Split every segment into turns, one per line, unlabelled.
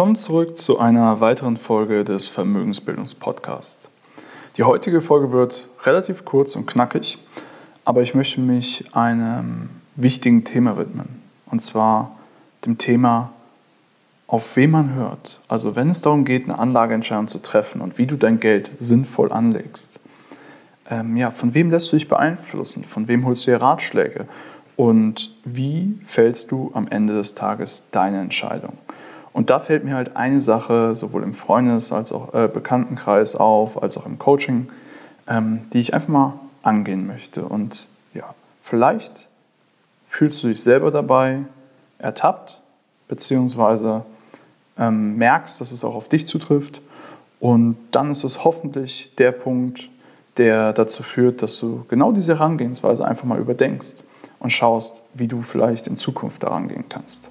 Willkommen zurück zu einer weiteren Folge des Vermögensbildungspodcasts. Die heutige Folge wird relativ kurz und knackig, aber ich möchte mich einem wichtigen Thema widmen. Und zwar dem Thema, auf wen man hört. Also wenn es darum geht, eine Anlageentscheidung zu treffen und wie du dein Geld sinnvoll anlegst. Ähm, ja, von wem lässt du dich beeinflussen? Von wem holst du dir Ratschläge? Und wie fällst du am Ende des Tages deine Entscheidung? Und da fällt mir halt eine Sache sowohl im Freundes- als auch äh, Bekanntenkreis auf, als auch im Coaching, ähm, die ich einfach mal angehen möchte. Und ja, vielleicht fühlst du dich selber dabei ertappt, beziehungsweise ähm, merkst, dass es auch auf dich zutrifft. Und dann ist es hoffentlich der Punkt, der dazu führt, dass du genau diese Herangehensweise einfach mal überdenkst und schaust, wie du vielleicht in Zukunft daran gehen kannst.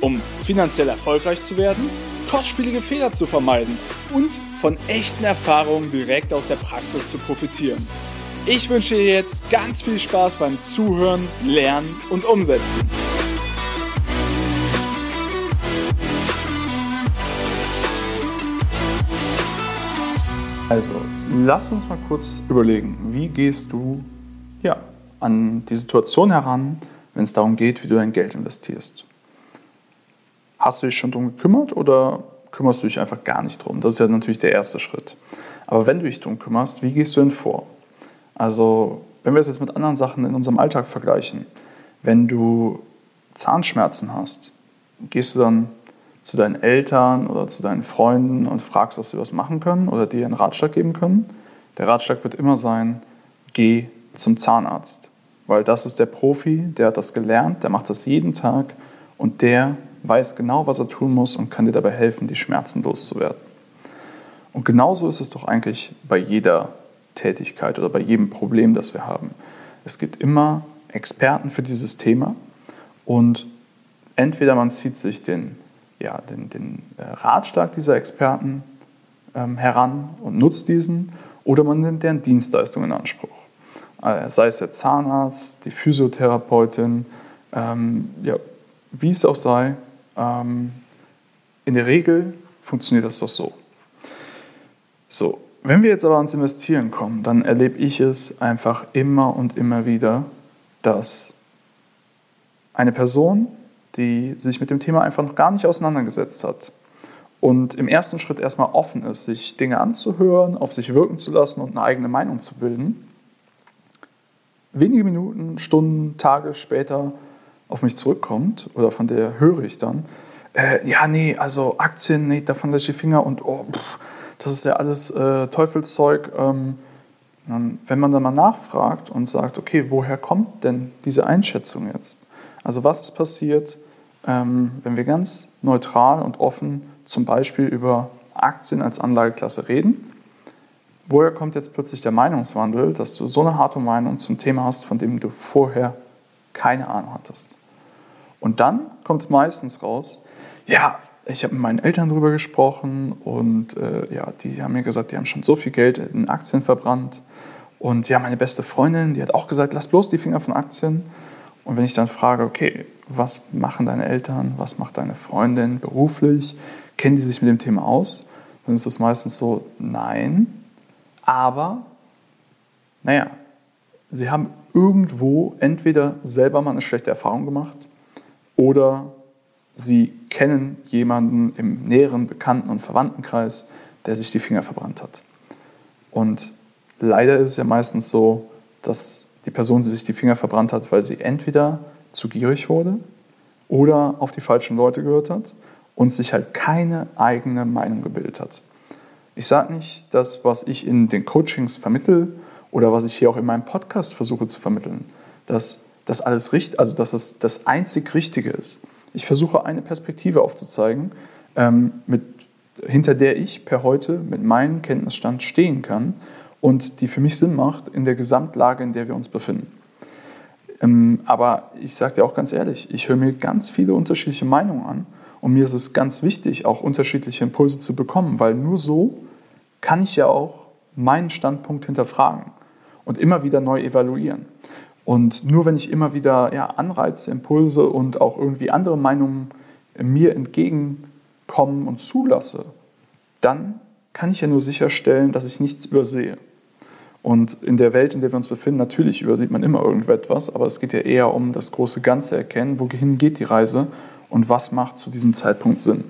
um finanziell erfolgreich zu werden, kostspielige Fehler zu vermeiden und von echten Erfahrungen direkt aus der Praxis zu profitieren. Ich wünsche dir jetzt ganz viel Spaß beim Zuhören, Lernen und Umsetzen.
Also, lass uns mal kurz überlegen, wie gehst du ja, an die Situation heran, wenn es darum geht, wie du dein Geld investierst. Hast du dich schon darum gekümmert oder kümmerst du dich einfach gar nicht drum? Das ist ja natürlich der erste Schritt. Aber wenn du dich darum kümmerst, wie gehst du denn vor? Also, wenn wir es jetzt mit anderen Sachen in unserem Alltag vergleichen, wenn du Zahnschmerzen hast, gehst du dann zu deinen Eltern oder zu deinen Freunden und fragst, ob sie was machen können oder dir einen Ratschlag geben können. Der Ratschlag wird immer sein, geh zum Zahnarzt, weil das ist der Profi, der hat das gelernt, der macht das jeden Tag und der weiß genau, was er tun muss und kann dir dabei helfen, die Schmerzen loszuwerden. Und genauso ist es doch eigentlich bei jeder Tätigkeit oder bei jedem Problem, das wir haben. Es gibt immer Experten für dieses Thema und entweder man zieht sich den, ja, den, den äh, Ratschlag dieser Experten ähm, heran und nutzt diesen oder man nimmt deren Dienstleistung in Anspruch. Äh, sei es der Zahnarzt, die Physiotherapeutin, ähm, ja, wie es auch sei, ähm, in der Regel funktioniert das doch so. So, wenn wir jetzt aber ans Investieren kommen, dann erlebe ich es einfach immer und immer wieder, dass eine Person, die sich mit dem Thema einfach noch gar nicht auseinandergesetzt hat und im ersten Schritt erstmal offen ist, sich Dinge anzuhören, auf sich wirken zu lassen und eine eigene Meinung zu bilden, wenige Minuten, Stunden, Tage später auf mich zurückkommt oder von der höre ich dann, äh, ja, nee, also Aktien, nee, davon lasse ich die Finger und oh, pff, das ist ja alles äh, Teufelszeug. Ähm, wenn man dann mal nachfragt und sagt, okay, woher kommt denn diese Einschätzung jetzt? Also was ist passiert, ähm, wenn wir ganz neutral und offen zum Beispiel über Aktien als Anlageklasse reden? Woher kommt jetzt plötzlich der Meinungswandel, dass du so eine harte Meinung zum Thema hast, von dem du vorher keine Ahnung hattest? Und dann kommt meistens raus, ja, ich habe mit meinen Eltern darüber gesprochen und äh, ja, die haben mir gesagt, die haben schon so viel Geld in Aktien verbrannt. Und ja, meine beste Freundin, die hat auch gesagt, lass bloß die Finger von Aktien. Und wenn ich dann frage, okay, was machen deine Eltern, was macht deine Freundin beruflich, kennen die sich mit dem Thema aus, dann ist das meistens so, nein, aber, naja, sie haben irgendwo entweder selber mal eine schlechte Erfahrung gemacht oder sie kennen jemanden im näheren Bekannten- und Verwandtenkreis, der sich die Finger verbrannt hat. Und leider ist es ja meistens so, dass die Person, die sich die Finger verbrannt hat, weil sie entweder zu gierig wurde oder auf die falschen Leute gehört hat und sich halt keine eigene Meinung gebildet hat. Ich sage nicht, dass was ich in den Coachings vermittle oder was ich hier auch in meinem Podcast versuche zu vermitteln, dass das alles richtig, also dass es das einzig Richtige ist. Ich versuche eine Perspektive aufzuzeigen, ähm, mit, hinter der ich per heute mit meinem Kenntnisstand stehen kann und die für mich Sinn macht in der Gesamtlage, in der wir uns befinden. Ähm, aber ich sage dir auch ganz ehrlich, ich höre mir ganz viele unterschiedliche Meinungen an und mir ist es ganz wichtig, auch unterschiedliche Impulse zu bekommen, weil nur so kann ich ja auch meinen Standpunkt hinterfragen und immer wieder neu evaluieren. Und nur wenn ich immer wieder ja, Anreize, Impulse und auch irgendwie andere Meinungen mir entgegenkommen und zulasse, dann kann ich ja nur sicherstellen, dass ich nichts übersehe. Und in der Welt, in der wir uns befinden, natürlich übersieht man immer irgendetwas, aber es geht ja eher um das große Ganze erkennen, wohin geht die Reise und was macht zu diesem Zeitpunkt Sinn.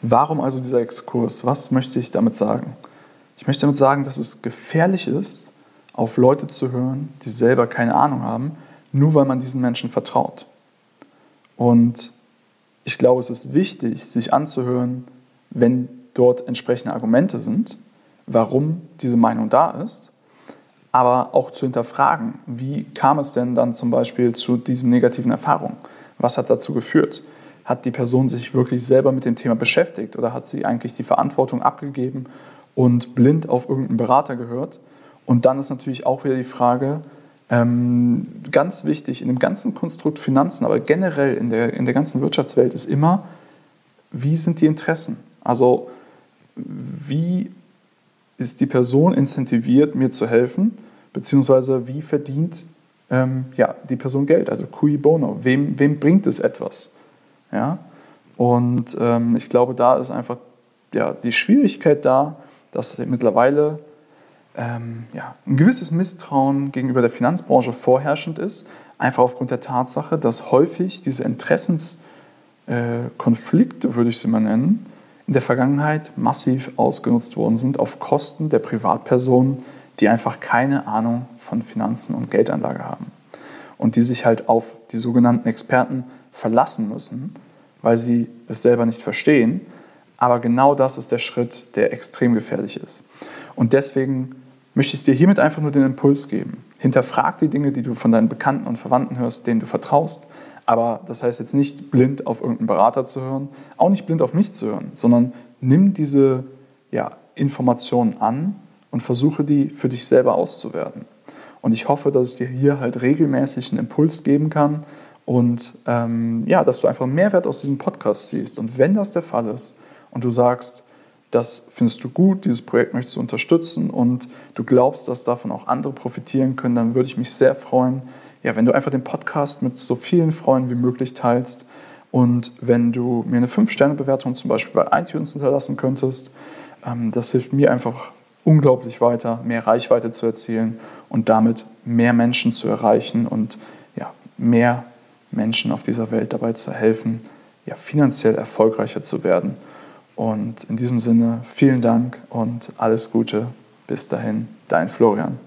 Warum also dieser Exkurs? Was möchte ich damit sagen? Ich möchte damit sagen, dass es gefährlich ist, auf Leute zu hören, die selber keine Ahnung haben, nur weil man diesen Menschen vertraut. Und ich glaube, es ist wichtig, sich anzuhören, wenn dort entsprechende Argumente sind, warum diese Meinung da ist, aber auch zu hinterfragen, wie kam es denn dann zum Beispiel zu diesen negativen Erfahrungen? Was hat dazu geführt? Hat die Person sich wirklich selber mit dem Thema beschäftigt oder hat sie eigentlich die Verantwortung abgegeben und blind auf irgendeinen Berater gehört? Und dann ist natürlich auch wieder die Frage, ähm, ganz wichtig in dem ganzen Konstrukt Finanzen, aber generell in der, in der ganzen Wirtschaftswelt ist immer, wie sind die Interessen? Also wie ist die Person incentiviert, mir zu helfen, beziehungsweise wie verdient ähm, ja, die Person Geld, also cui bono, wem, wem bringt es etwas? Ja? Und ähm, ich glaube, da ist einfach ja, die Schwierigkeit da, dass mittlerweile ähm, ja, ein gewisses Misstrauen gegenüber der Finanzbranche vorherrschend ist, einfach aufgrund der Tatsache, dass häufig diese Interessenskonflikte, würde ich sie mal nennen, in der Vergangenheit massiv ausgenutzt worden sind auf Kosten der Privatpersonen, die einfach keine Ahnung von Finanzen und Geldanlage haben und die sich halt auf die sogenannten Experten verlassen müssen, weil sie es selber nicht verstehen. Aber genau das ist der Schritt, der extrem gefährlich ist. Und deswegen möchte ich dir hiermit einfach nur den Impuls geben. Hinterfrag die Dinge, die du von deinen Bekannten und Verwandten hörst, denen du vertraust. Aber das heißt jetzt nicht blind auf irgendeinen Berater zu hören, auch nicht blind auf mich zu hören, sondern nimm diese ja, Informationen an und versuche die für dich selber auszuwerten. Und ich hoffe, dass ich dir hier halt regelmäßig einen Impuls geben kann und ähm, ja, dass du einfach Mehrwert aus diesem Podcast ziehst. Und wenn das der Fall ist und du sagst, das findest du gut, dieses Projekt möchtest du unterstützen und du glaubst, dass davon auch andere profitieren können, dann würde ich mich sehr freuen, ja, wenn du einfach den Podcast mit so vielen Freunden wie möglich teilst und wenn du mir eine 5-Sterne-Bewertung zum Beispiel bei iTunes hinterlassen könntest. Ähm, das hilft mir einfach unglaublich weiter, mehr Reichweite zu erzielen und damit mehr Menschen zu erreichen und ja, mehr Menschen auf dieser Welt dabei zu helfen, ja, finanziell erfolgreicher zu werden. Und in diesem Sinne vielen Dank und alles Gute. Bis dahin, dein Florian.